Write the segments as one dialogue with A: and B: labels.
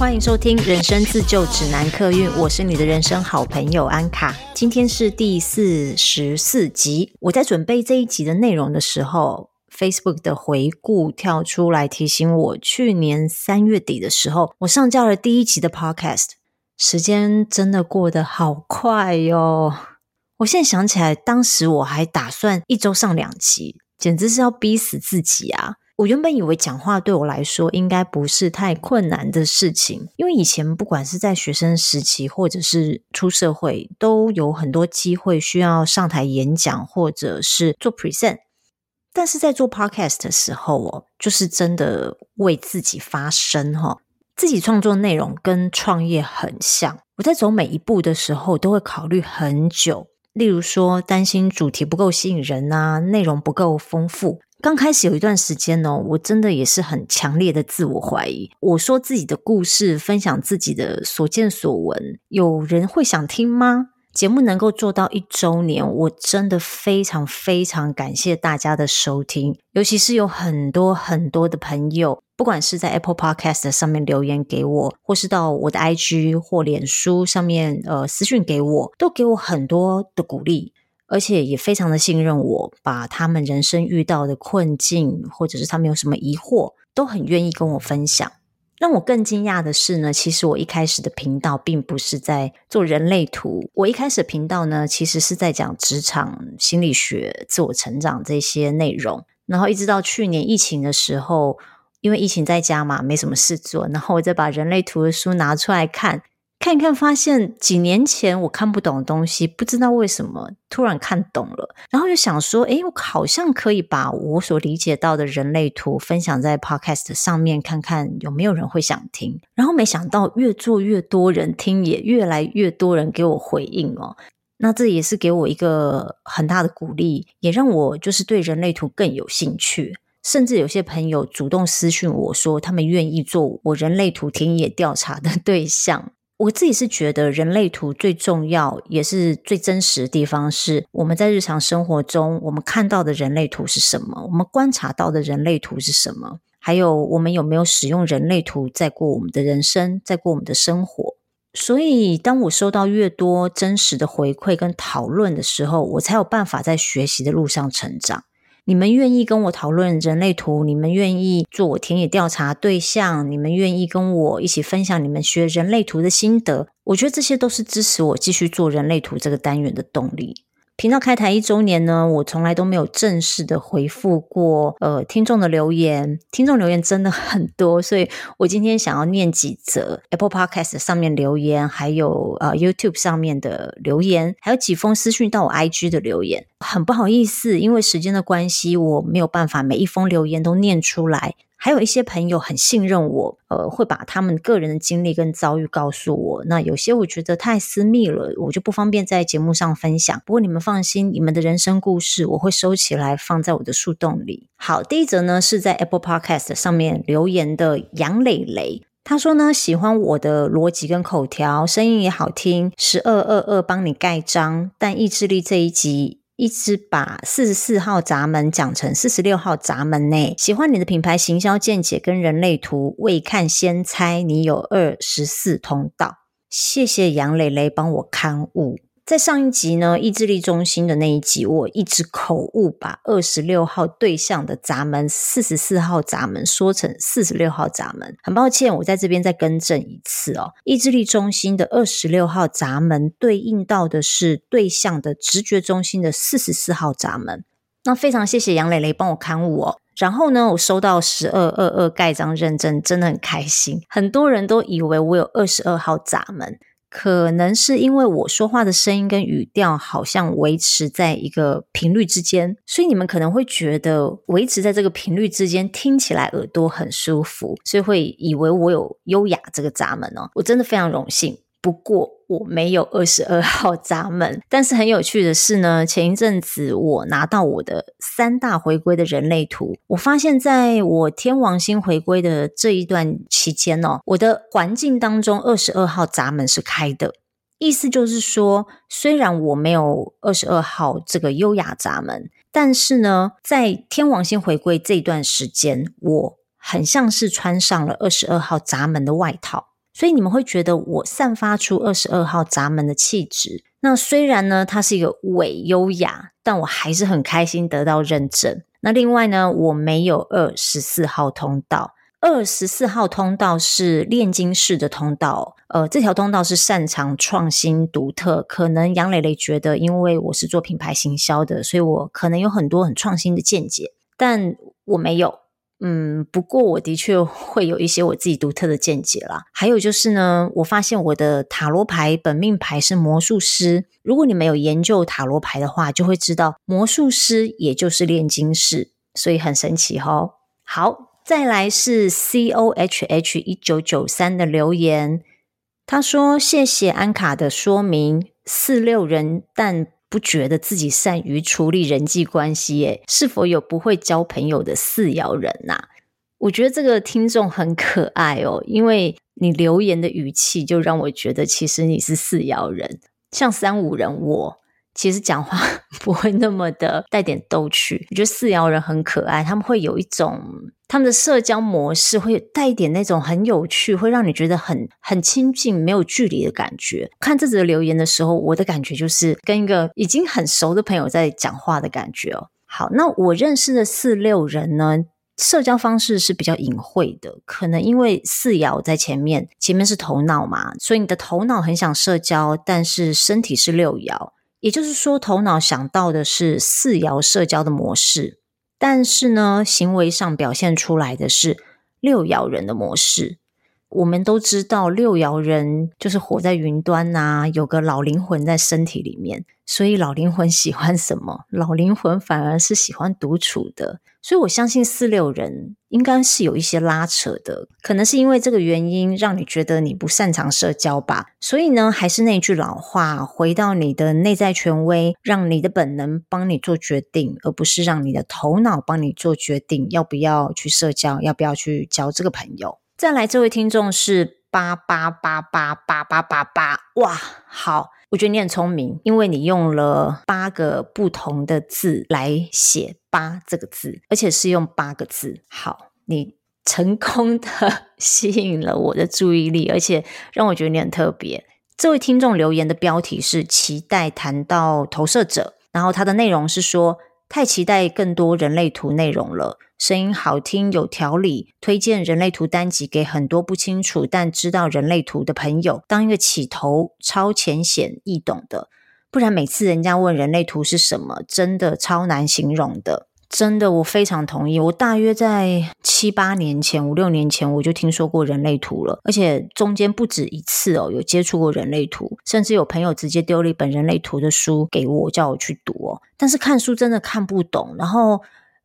A: 欢迎收听《人生自救指南》客运，我是你的人生好朋友安卡。今天是第四十四集。我在准备这一集的内容的时候，Facebook 的回顾跳出来提醒我，去年三月底的时候，我上架了第一集的 Podcast。时间真的过得好快哟！我现在想起来，当时我还打算一周上两集，简直是要逼死自己啊！我原本以为讲话对我来说应该不是太困难的事情，因为以前不管是在学生时期，或者是出社会，都有很多机会需要上台演讲，或者是做 present。但是在做 podcast 的时候哦，就是真的为自己发声哈。自己创作内容跟创业很像，我在走每一步的时候都会考虑很久。例如说，担心主题不够吸引人啊，内容不够丰富。刚开始有一段时间呢，我真的也是很强烈的自我怀疑。我说自己的故事，分享自己的所见所闻，有人会想听吗？节目能够做到一周年，我真的非常非常感谢大家的收听，尤其是有很多很多的朋友，不管是在 Apple Podcast 上面留言给我，或是到我的 IG 或脸书上面呃私讯给我，都给我很多的鼓励，而且也非常的信任我，把他们人生遇到的困境，或者是他们有什么疑惑，都很愿意跟我分享。让我更惊讶的是呢，其实我一开始的频道并不是在做人类图，我一开始的频道呢，其实是在讲职场心理学、自我成长这些内容。然后一直到去年疫情的时候，因为疫情在家嘛，没什么事做，然后我再把人类图的书拿出来看。看一看，发现几年前我看不懂的东西，不知道为什么突然看懂了，然后就想说，诶，我好像可以把我所理解到的人类图分享在 Podcast 上面，看看有没有人会想听。然后没想到越做越多人听，也越来越多人给我回应哦。那这也是给我一个很大的鼓励，也让我就是对人类图更有兴趣。甚至有些朋友主动私讯我说，他们愿意做我人类图田野调查的对象。我自己是觉得人类图最重要也是最真实的地方是，我们在日常生活中我们看到的人类图是什么，我们观察到的人类图是什么，还有我们有没有使用人类图在过我们的人生，在过我们的生活。所以，当我收到越多真实的回馈跟讨论的时候，我才有办法在学习的路上成长。你们愿意跟我讨论人类图，你们愿意做我田野调查对象，你们愿意跟我一起分享你们学人类图的心得，我觉得这些都是支持我继续做人类图这个单元的动力。频道开台一周年呢，我从来都没有正式的回复过呃听众的留言，听众留言真的很多，所以我今天想要念几则 Apple Podcast 上面留言，还有呃 YouTube 上面的留言，还有几封私讯到我 IG 的留言。很不好意思，因为时间的关系，我没有办法每一封留言都念出来。还有一些朋友很信任我，呃，会把他们个人的经历跟遭遇告诉我。那有些我觉得太私密了，我就不方便在节目上分享。不过你们放心，你们的人生故事我会收起来放在我的树洞里。好，第一则呢是在 Apple Podcast 上面留言的杨磊磊，他说呢喜欢我的逻辑跟口条，声音也好听。十二二二帮你盖章，但意志力这一集。一直把四十四号闸门讲成四十六号闸门呢。喜欢你的品牌行销见解跟人类图，未看先猜你有二十四通道。谢谢杨蕾蕾帮我勘误。在上一集呢，意志力中心的那一集，我一直口误把二十六号对象的闸门、四十四号闸门说成四十六号闸门，很抱歉，我在这边再更正一次哦。意志力中心的二十六号闸门对应到的是对象的直觉中心的四十四号闸门。那非常谢谢杨蕾蕾帮我勘误哦。然后呢，我收到十二二二盖章认证，真的很开心。很多人都以为我有二十二号闸门。可能是因为我说话的声音跟语调好像维持在一个频率之间，所以你们可能会觉得维持在这个频率之间听起来耳朵很舒服，所以会以为我有优雅这个闸门哦。我真的非常荣幸。不过我没有二十二号闸门，但是很有趣的是呢，前一阵子我拿到我的三大回归的人类图，我发现在我天王星回归的这一段期间哦，我的环境当中二十二号闸门是开的，意思就是说，虽然我没有二十二号这个优雅闸门，但是呢，在天王星回归这段时间，我很像是穿上了二十二号闸门的外套，所以你们会觉得我散发出二十二号闸门的气质。那虽然呢，它是一个伪优雅，但我还是很开心得到认证。那另外呢，我没有二十四号通道。二十四号通道是炼金式的通道，呃，这条通道是擅长创新独特。可能杨蕾蕾觉得，因为我是做品牌行销的，所以我可能有很多很创新的见解，但我没有。嗯，不过我的确会有一些我自己独特的见解啦。还有就是呢，我发现我的塔罗牌本命牌是魔术师。如果你没有研究塔罗牌的话，就会知道魔术师也就是炼金士，所以很神奇哦。好。再来是 C O H H 一九九三的留言，他说：“谢谢安卡的说明，四六人但不觉得自己善于处理人际关系，耶，是否有不会交朋友的四爻人呐、啊？”我觉得这个听众很可爱哦，因为你留言的语气就让我觉得其实你是四爻人，像三五人我。其实讲话 不会那么的带点逗趣，我觉得四爻人很可爱，他们会有一种他们的社交模式会带一点那种很有趣，会让你觉得很很亲近、没有距离的感觉。看这则留言的时候，我的感觉就是跟一个已经很熟的朋友在讲话的感觉哦。好，那我认识的四六人呢，社交方式是比较隐晦的，可能因为四爻在前面，前面是头脑嘛，所以你的头脑很想社交，但是身体是六爻。也就是说，头脑想到的是四爻社交的模式，但是呢，行为上表现出来的是六爻人的模式。我们都知道，六爻人就是活在云端呐，有个老灵魂在身体里面。所以老灵魂喜欢什么？老灵魂反而是喜欢独处的。所以我相信四六人应该是有一些拉扯的，可能是因为这个原因让你觉得你不擅长社交吧。所以呢，还是那句老话，回到你的内在权威，让你的本能帮你做决定，而不是让你的头脑帮你做决定，要不要去社交，要不要去交这个朋友。再来，这位听众是八八八八八八八八，哇，好，我觉得你很聪明，因为你用了八个不同的字来写“八”这个字，而且是用八个字。好，你成功的 吸引了我的注意力，而且让我觉得你很特别。这位听众留言的标题是“期待谈到投射者”，然后他的内容是说。太期待更多人类图内容了，声音好听有条理，推荐人类图单集给很多不清楚但知道人类图的朋友，当一个起头，超浅显易懂的，不然每次人家问人类图是什么，真的超难形容的。真的，我非常同意。我大约在七八年前、五六年前，我就听说过人类图了，而且中间不止一次哦，有接触过人类图，甚至有朋友直接丢了一本人类图的书给我，叫我去读哦。但是看书真的看不懂。然后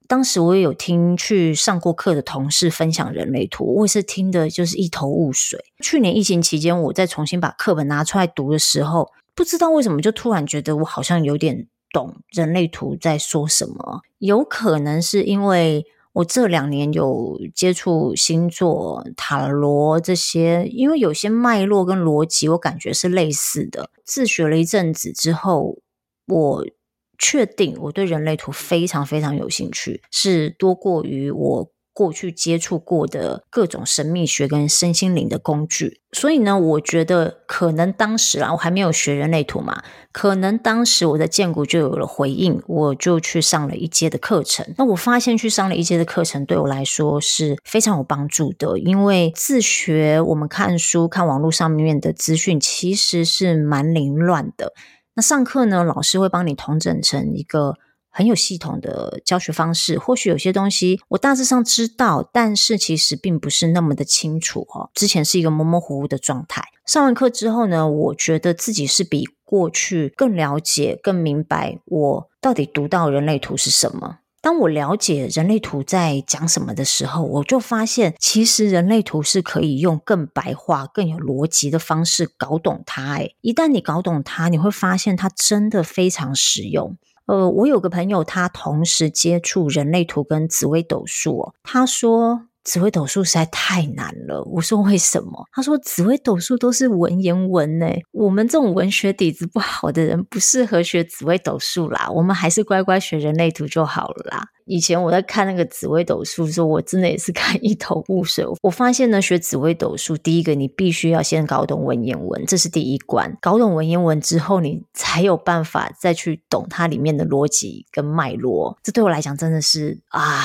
A: 当时我也有听去上过课的同事分享人类图，我也是听的就是一头雾水。去年疫情期间，我再重新把课本拿出来读的时候，不知道为什么就突然觉得我好像有点。懂人类图在说什么？有可能是因为我这两年有接触星座、塔罗这些，因为有些脉络跟逻辑，我感觉是类似的。自学了一阵子之后，我确定我对人类图非常非常有兴趣，是多过于我。过去接触过的各种神秘学跟身心灵的工具，所以呢，我觉得可能当时啊，我还没有学人类图嘛，可能当时我的建骨就有了回应，我就去上了一阶的课程。那我发现去上了一阶的课程对我来说是非常有帮助的，因为自学我们看书看网络上面的资讯其实是蛮凌乱的。那上课呢，老师会帮你统整成一个。很有系统的教学方式，或许有些东西我大致上知道，但是其实并不是那么的清楚哦。之前是一个模模糊糊的状态。上完课之后呢，我觉得自己是比过去更了解、更明白我到底读到人类图是什么。当我了解人类图在讲什么的时候，我就发现，其实人类图是可以用更白话、更有逻辑的方式搞懂它。诶，一旦你搞懂它，你会发现它真的非常实用。呃，我有个朋友，他同时接触人类图跟紫微斗数。他说，紫微斗数实在太难了。我说为什么？他说紫微斗数都是文言文呢，我们这种文学底子不好的人不适合学紫微斗数啦，我们还是乖乖学人类图就好了啦。以前我在看那个紫微斗数的时候，我真的也是 看一头雾水。我发现呢，学紫微斗数，第一个你必须要先搞懂文言文，这是第一关。搞懂文言文之后，你才有办法再去懂它里面的逻辑跟脉络。这对我来讲真的是啊，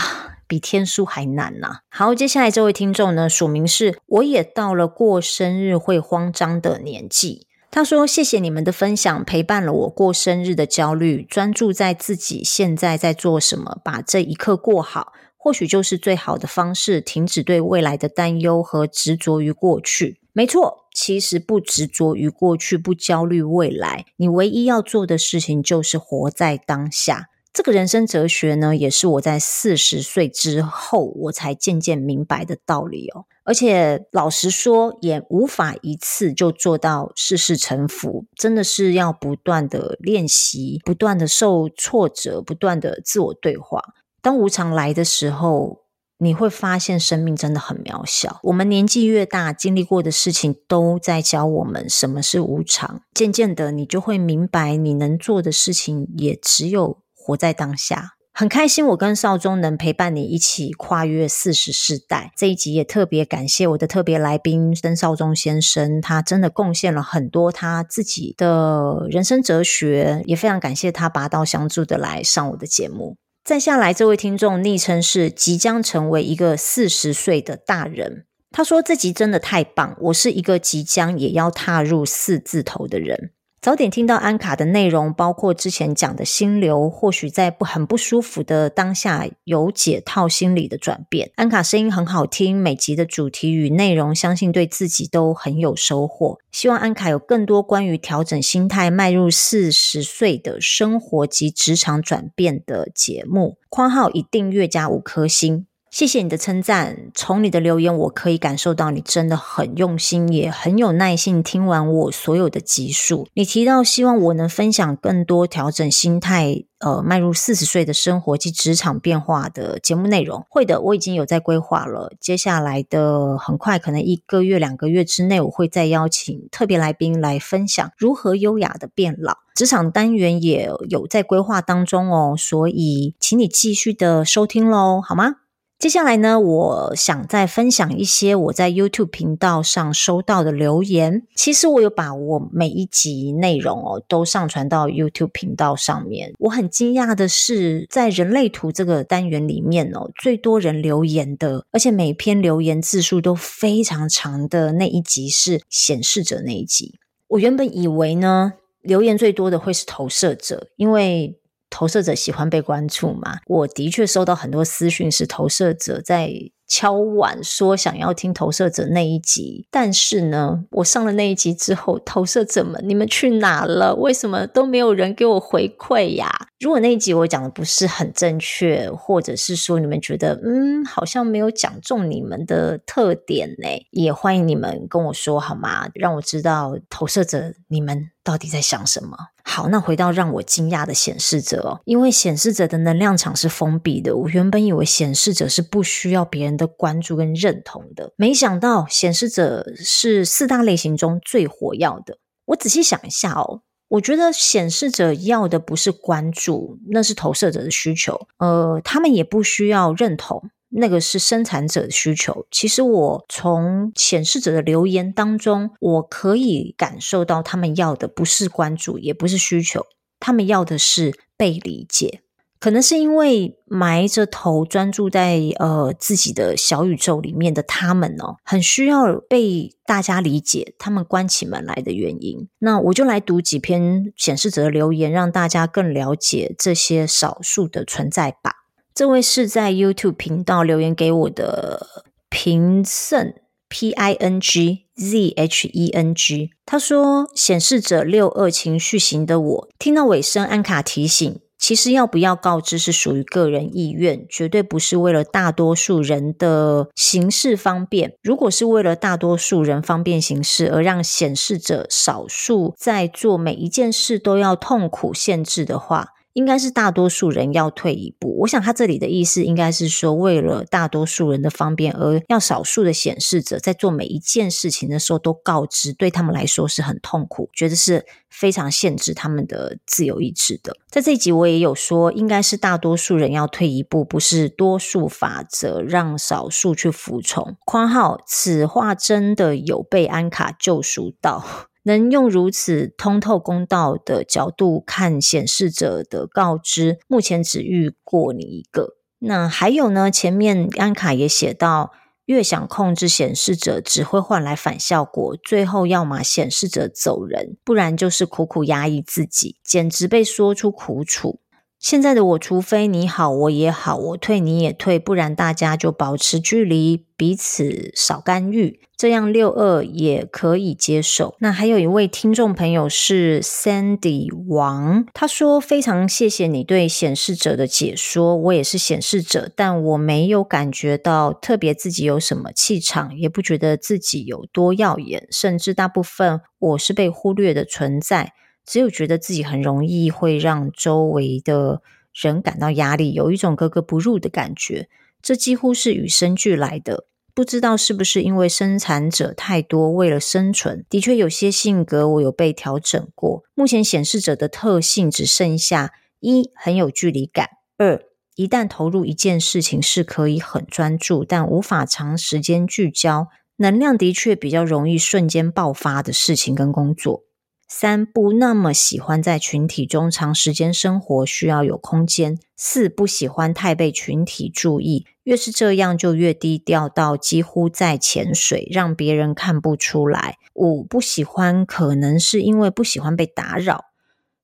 A: 比天书还难呐、好，接下来这位听众呢，署名是我也到了过生日会慌张的年纪。他说：“谢谢你们的分享，陪伴了我过生日的焦虑，专注在自己现在在做什么，把这一刻过好，或许就是最好的方式。停止对未来的担忧和执着于过去。没错，其实不执着于过去，不焦虑未来，你唯一要做的事情就是活在当下。这个人生哲学呢，也是我在四十岁之后我才渐渐明白的道理哦。”而且老实说，也无法一次就做到事事臣服，真的是要不断的练习，不断的受挫折，不断的自我对话。当无常来的时候，你会发现生命真的很渺小。我们年纪越大，经历过的事情都在教我们什么是无常。渐渐的，你就会明白，你能做的事情也只有活在当下。很开心，我跟少宗能陪伴你一起跨越四十世代。这一集也特别感谢我的特别来宾曾少宗先生，他真的贡献了很多他自己的人生哲学，也非常感谢他拔刀相助的来上我的节目。再下来，这位听众昵称是即将成为一个四十岁的大人，他说这集真的太棒，我是一个即将也要踏入四字头的人。早点听到安卡的内容，包括之前讲的心流，或许在不很不舒服的当下有解套心理的转变。安卡声音很好听，每集的主题与内容，相信对自己都很有收获。希望安卡有更多关于调整心态、迈入四十岁的生活及职场转变的节目。括号一订阅加五颗星。谢谢你的称赞，从你的留言我可以感受到你真的很用心，也很有耐心听完我所有的集数。你提到希望我能分享更多调整心态、呃，迈入四十岁的生活及职场变化的节目内容。会的，我已经有在规划了。接下来的很快，可能一个月、两个月之内，我会再邀请特别来宾来分享如何优雅的变老。职场单元也有在规划当中哦，所以请你继续的收听喽，好吗？接下来呢，我想再分享一些我在 YouTube 频道上收到的留言。其实我有把我每一集内容哦都上传到 YouTube 频道上面。我很惊讶的是，在人类图这个单元里面哦，最多人留言的，而且每篇留言字数都非常长的那一集是显示者那一集。我原本以为呢，留言最多的会是投射者，因为。投射者喜欢被关注嘛？我的确收到很多私讯，是投射者在敲碗说想要听投射者那一集。但是呢，我上了那一集之后，投射者们，你们去哪了？为什么都没有人给我回馈呀？如果那一集我讲的不是很正确，或者是说你们觉得嗯，好像没有讲中你们的特点呢，也欢迎你们跟我说好吗？让我知道投射者你们到底在想什么。好，那回到让我惊讶的显示者哦，因为显示者的能量场是封闭的，我原本以为显示者是不需要别人的关注跟认同的，没想到显示者是四大类型中最活跃的。我仔细想一下哦。我觉得显示者要的不是关注，那是投射者的需求。呃，他们也不需要认同，那个是生产者的需求。其实我从显示者的留言当中，我可以感受到他们要的不是关注，也不是需求，他们要的是被理解。可能是因为埋着头专注在呃自己的小宇宙里面的他们哦，很需要被大家理解，他们关起门来的原因。那我就来读几篇显示者的留言，让大家更了解这些少数的存在吧。这位是在 YouTube 频道留言给我的平胜 P I N G Z H E N G，他说：显示者六二情绪型的我，听到尾声，安卡提醒。其实要不要告知是属于个人意愿，绝对不是为了大多数人的行事方便。如果是为了大多数人方便行事，而让显示者少数在做每一件事都要痛苦限制的话，应该是大多数人要退一步。我想他这里的意思应该是说，为了大多数人的方便，而要少数的显示者在做每一件事情的时候都告知，对他们来说是很痛苦，觉得是非常限制他们的自由意志的。在这一集我也有说，应该是大多数人要退一步，不是多数法则让少数去服从。括号，此话真的有被安卡救赎到。能用如此通透公道的角度看显示者的告知，目前只遇过你一个。那还有呢？前面安卡也写到，越想控制显示者，只会换来反效果。最后，要么显示者走人，不然就是苦苦压抑自己，简直被说出苦楚。现在的我，除非你好，我也好，我退你也退，不然大家就保持距离，彼此少干预，这样六二也可以接受。那还有一位听众朋友是 Sandy 王，他说非常谢谢你对显示者的解说，我也是显示者，但我没有感觉到特别自己有什么气场，也不觉得自己有多耀眼，甚至大部分我是被忽略的存在。只有觉得自己很容易会让周围的人感到压力，有一种格格不入的感觉，这几乎是与生俱来的。不知道是不是因为生产者太多，为了生存，的确有些性格我有被调整过。目前显示者的特性只剩下一，很有距离感；二，一旦投入一件事情是可以很专注，但无法长时间聚焦，能量的确比较容易瞬间爆发的事情跟工作。三，不那么喜欢在群体中长时间生活，需要有空间。四，不喜欢太被群体注意，越是这样就越低调到几乎在潜水，让别人看不出来。五，不喜欢可能是因为不喜欢被打扰。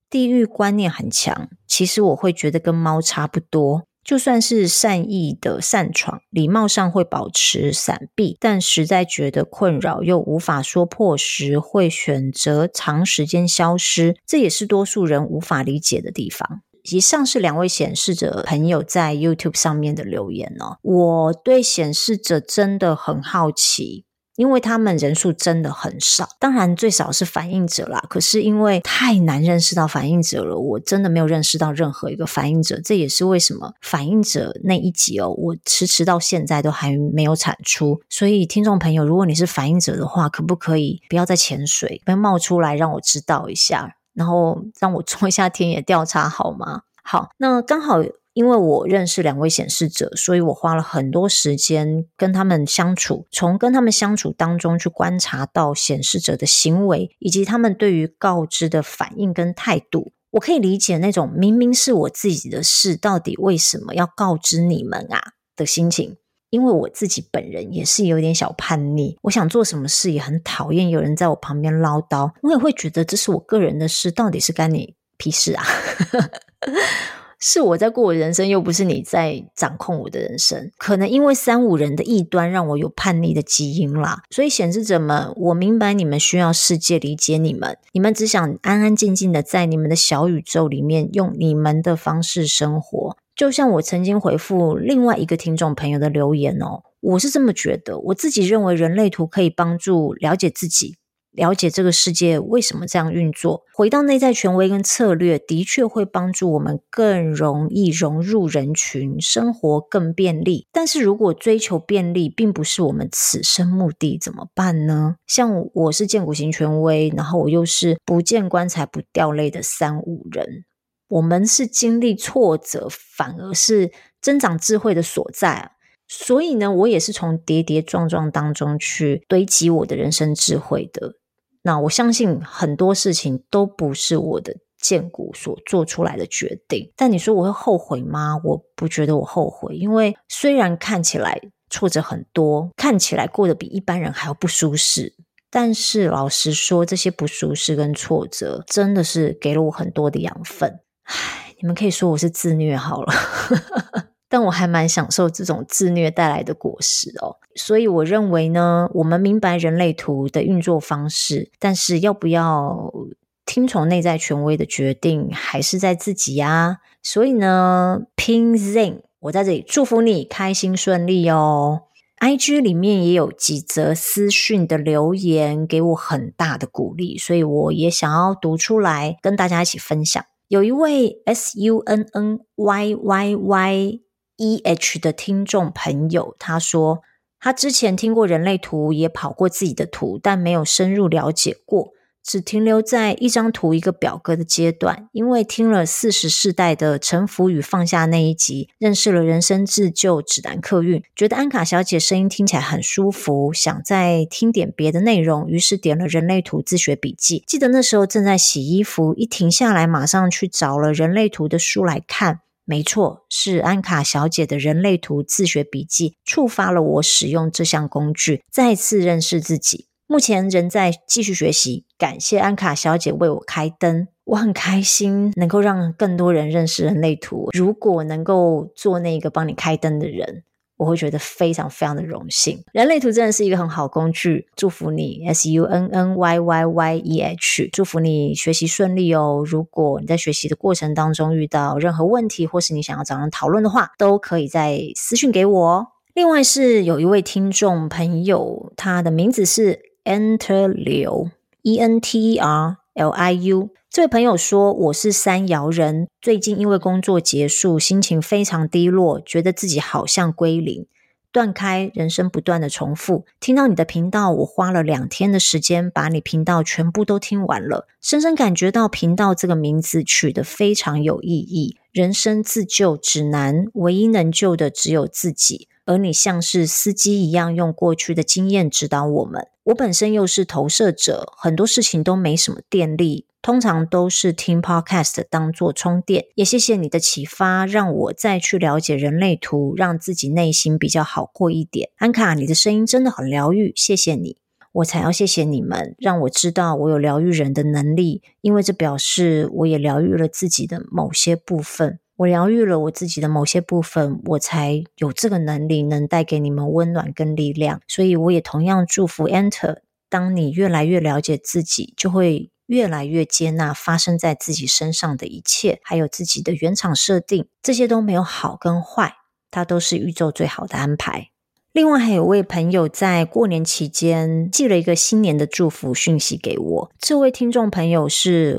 A: 地域观念很强，其实我会觉得跟猫差不多。就算是善意的擅闯，礼貌上会保持闪避，但实在觉得困扰又无法说破时，会选择长时间消失。这也是多数人无法理解的地方。以上是两位显示者朋友在 YouTube 上面的留言哦。我对显示者真的很好奇。因为他们人数真的很少，当然最少是反映者啦。可是因为太难认识到反映者了，我真的没有认识到任何一个反映者。这也是为什么反映者那一集哦，我迟迟到现在都还没有产出。所以听众朋友，如果你是反映者的话，可不可以不要再潜水，不要冒出来让我知道一下，然后让我做一下 田野调查好吗？好，那刚好。因为我认识两位显示者，所以我花了很多时间跟他们相处，从跟他们相处当中去观察到显示者的行为，以及他们对于告知的反应跟态度。我可以理解那种明明是我自己的事，到底为什么要告知你们啊的心情。因为我自己本人也是有点小叛逆，我想做什么事也很讨厌有人在我旁边唠叨，我也会觉得这是我个人的事，到底是干你屁事啊？是我在过我人生，又不是你在掌控我的人生。可能因为三五人的异端，让我有叛逆的基因啦。所以显示者们，我明白你们需要世界理解你们，你们只想安安静静的在你们的小宇宙里面，用你们的方式生活。就像我曾经回复另外一个听众朋友的留言哦，我是这么觉得，我自己认为人类图可以帮助了解自己。了解这个世界为什么这样运作，回到内在权威跟策略，的确会帮助我们更容易融入人群，生活更便利。但是如果追求便利并不是我们此生目的，怎么办呢？像我是建骨型权威，然后我又是不见棺材不掉泪的三五人，我们是经历挫折，反而是增长智慧的所在。所以呢，我也是从跌跌撞撞当中去堆积我的人生智慧的。那我相信很多事情都不是我的荐骨所做出来的决定，但你说我会后悔吗？我不觉得我后悔，因为虽然看起来挫折很多，看起来过得比一般人还要不舒适，但是老实说，这些不舒适跟挫折真的是给了我很多的养分。唉，你们可以说我是自虐好了。但我还蛮享受这种自虐带来的果实哦，所以我认为呢，我们明白人类图的运作方式，但是要不要听从内在权威的决定，还是在自己呀。所以呢，Pin Zen，我在这里祝福你开心顺利哦。IG 里面也有几则私讯的留言，给我很大的鼓励，所以我也想要读出来跟大家一起分享。有一位 S U N N Y Y Y E H 的听众朋友，他说他之前听过人类图，也跑过自己的图，但没有深入了解过。只停留在一张图、一个表格的阶段，因为听了四十世代的臣服与放下那一集，认识了人生自救指南客运，觉得安卡小姐声音听起来很舒服，想再听点别的内容，于是点了人类图自学笔记。记得那时候正在洗衣服，一停下来，马上去找了人类图的书来看。没错，是安卡小姐的人类图自学笔记，触发了我使用这项工具，再次认识自己。目前仍在继续学习，感谢安卡小姐为我开灯，我很开心能够让更多人认识人类图。如果能够做那个帮你开灯的人，我会觉得非常非常的荣幸。人类图真的是一个很好工具，祝福你 S U N N Y Y Y E H，祝福你学习顺利哦。如果你在学习的过程当中遇到任何问题，或是你想要找人讨论的话，都可以在私讯给我哦。另外是有一位听众朋友，他的名字是。Enter Liu E N T E R L I U，这位朋友说：“我是三爻人，最近因为工作结束，心情非常低落，觉得自己好像归零，断开，人生不断的重复。听到你的频道，我花了两天的时间把你频道全部都听完了，深深感觉到频道这个名字取得非常有意义。人生自救指南，唯一能救的只有自己。”而你像是司机一样，用过去的经验指导我们。我本身又是投射者，很多事情都没什么电力，通常都是听 podcast 当做充电。也谢谢你的启发，让我再去了解人类图，让自己内心比较好过一点。安卡，你的声音真的很疗愈，谢谢你。我才要谢谢你们，让我知道我有疗愈人的能力，因为这表示我也疗愈了自己的某些部分。我疗愈了我自己的某些部分，我才有这个能力能带给你们温暖跟力量。所以我也同样祝福 Enter。当你越来越了解自己，就会越来越接纳发生在自己身上的一切，还有自己的原厂设定，这些都没有好跟坏，它都是宇宙最好的安排。另外还有位朋友在过年期间寄了一个新年的祝福讯息给我，这位听众朋友是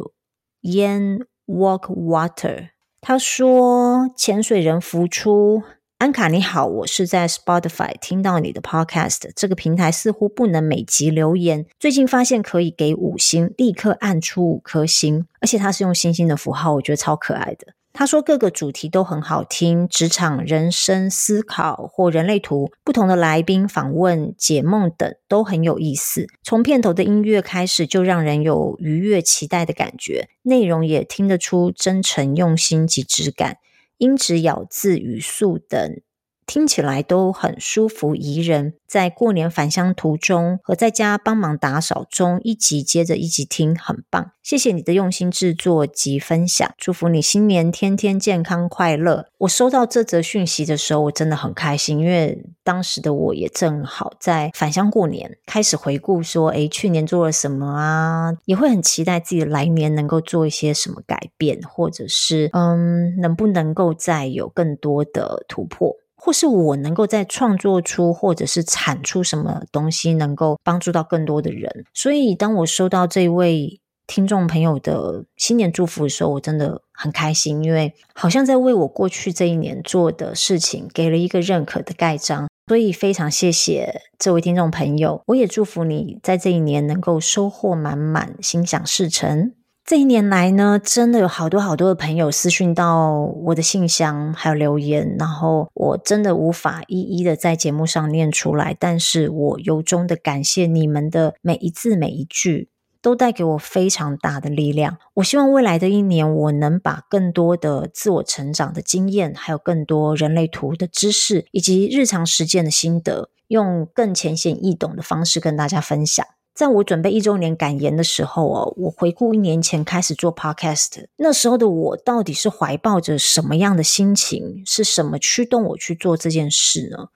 A: Yan Walk Water。他说：“潜水人浮出，安卡你好，我是在 Spotify 听到你的 Podcast，这个平台似乎不能每集留言，最近发现可以给五星，立刻按出五颗星，而且它是用星星的符号，我觉得超可爱的。”他说各个主题都很好听，职场、人生、思考或人类图，不同的来宾访问、解梦等都很有意思。从片头的音乐开始，就让人有愉悦、期待的感觉，内容也听得出真诚、用心及质感，音质、咬字、语速等。听起来都很舒服宜人，在过年返乡途中和在家帮忙打扫中，一集接着一集听，很棒。谢谢你的用心制作及分享，祝福你新年天天健康快乐。我收到这则讯息的时候，我真的很开心，因为当时的我也正好在返乡过年，开始回顾说，诶，去年做了什么啊？也会很期待自己来年能够做一些什么改变，或者是嗯，能不能够再有更多的突破。或是我能够在创作出，或者是产出什么东西，能够帮助到更多的人。所以，当我收到这位听众朋友的新年祝福的时候，我真的很开心，因为好像在为我过去这一年做的事情给了一个认可的盖章。所以，非常谢谢这位听众朋友，我也祝福你在这一年能够收获满满，心想事成。这一年来呢，真的有好多好多的朋友私讯到我的信箱，还有留言，然后我真的无法一一的在节目上念出来，但是我由衷的感谢你们的每一字每一句，都带给我非常大的力量。我希望未来的一年，我能把更多的自我成长的经验，还有更多人类图的知识，以及日常实践的心得，用更浅显易懂的方式跟大家分享。在我准备一周年感言的时候哦，我回顾一年前开始做 podcast，那时候的我到底是怀抱着什么样的心情？是什么驱动我去做这件事呢？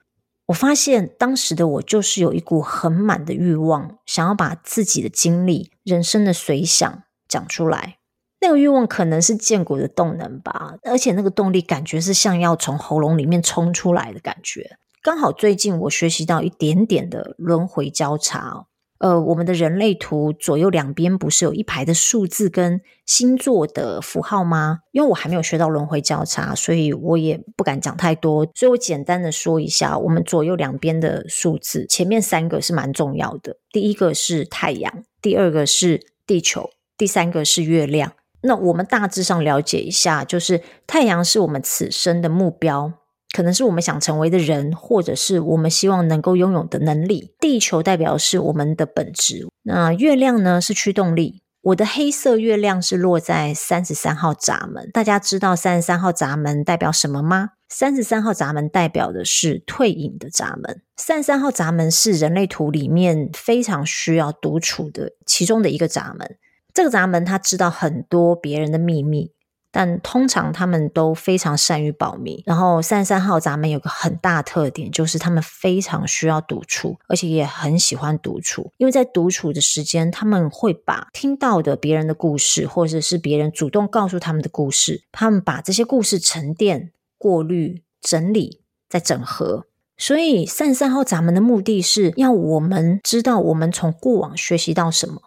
A: 我发现当时的我就是有一股很满的欲望，想要把自己的经历、人生的随想讲出来。那个欲望可能是建国的动能吧，而且那个动力感觉是像要从喉咙里面冲出来的感觉。刚好最近我学习到一点点的轮回交叉。呃，我们的人类图左右两边不是有一排的数字跟星座的符号吗？因为我还没有学到轮回交叉，所以我也不敢讲太多。所以我简单的说一下，我们左右两边的数字，前面三个是蛮重要的。第一个是太阳，第二个是地球，第三个是月亮。那我们大致上了解一下，就是太阳是我们此生的目标。可能是我们想成为的人，或者是我们希望能够拥有的能力。地球代表是我们的本质，那月亮呢是驱动力。我的黑色月亮是落在三十三号闸门。大家知道三十三号闸门代表什么吗？三十三号闸门代表的是退隐的闸门。三十三号闸门是人类图里面非常需要独处的其中的一个闸门。这个闸门他知道很多别人的秘密。但通常他们都非常善于保密。然后三十三号闸门有个很大特点，就是他们非常需要独处，而且也很喜欢独处。因为在独处的时间，他们会把听到的别人的故事，或者是别人主动告诉他们的故事，他们把这些故事沉淀、过滤、整理、再整合。所以三十三号闸门的目的是要我们知道我们从过往学习到什么。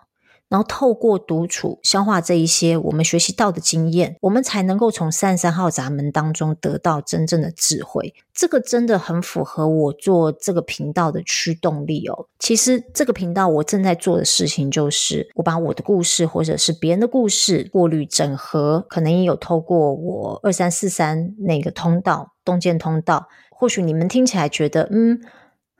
A: 然后透过独处消化这一些我们学习到的经验，我们才能够从三十三号闸门当中得到真正的智慧。这个真的很符合我做这个频道的驱动力哦。其实这个频道我正在做的事情就是，我把我的故事或者是别人的故事过滤整合，可能也有透过我二三四三那个通道洞见通道，或许你们听起来觉得嗯。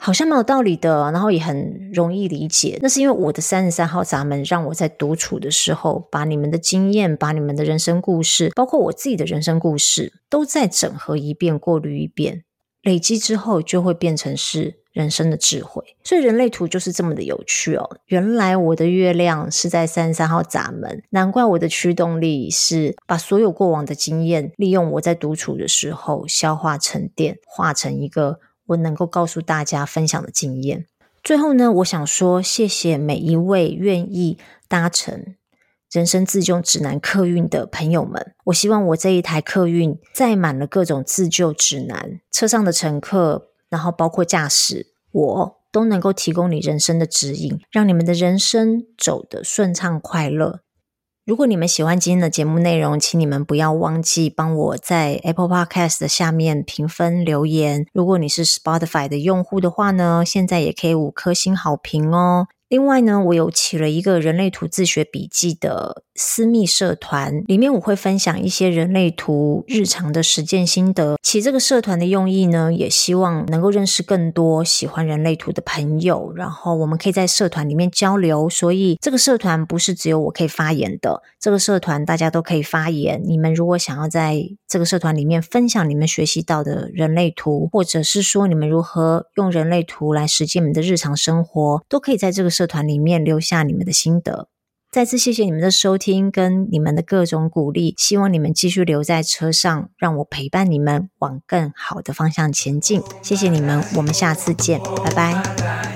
A: 好像蛮有道理的，然后也很容易理解。那是因为我的三十三号闸门让我在独处的时候，把你们的经验、把你们的人生故事，包括我自己的人生故事，都再整合一遍、过滤一遍，累积之后就会变成是人生的智慧。所以人类图就是这么的有趣哦。原来我的月亮是在三十三号闸门，难怪我的驱动力是把所有过往的经验，利用我在独处的时候消化沉淀，化成一个。我能够告诉大家分享的经验。最后呢，我想说，谢谢每一位愿意搭乘人生自救指南客运的朋友们。我希望我这一台客运载满了各种自救指南，车上的乘客，然后包括驾驶，我都能够提供你人生的指引，让你们的人生走得顺畅快乐。如果你们喜欢今天的节目内容，请你们不要忘记帮我在 Apple Podcast 的下面评分留言。如果你是 Spotify 的用户的话呢，现在也可以五颗星好评哦。另外呢，我有起了一个人类图自学笔记的私密社团，里面我会分享一些人类图日常的实践心得。起这个社团的用意呢，也希望能够认识更多喜欢人类图的朋友，然后我们可以在社团里面交流。所以这个社团不是只有我可以发言的，这个社团大家都可以发言。你们如果想要在这个社团里面分享你们学习到的人类图，或者是说你们如何用人类图来实践你们的日常生活，都可以在这个社团里面留下你们的心得。再次谢谢你们的收听跟你们的各种鼓励，希望你们继续留在车上，让我陪伴你们往更好的方向前进。谢谢你们，我们下次见，拜拜。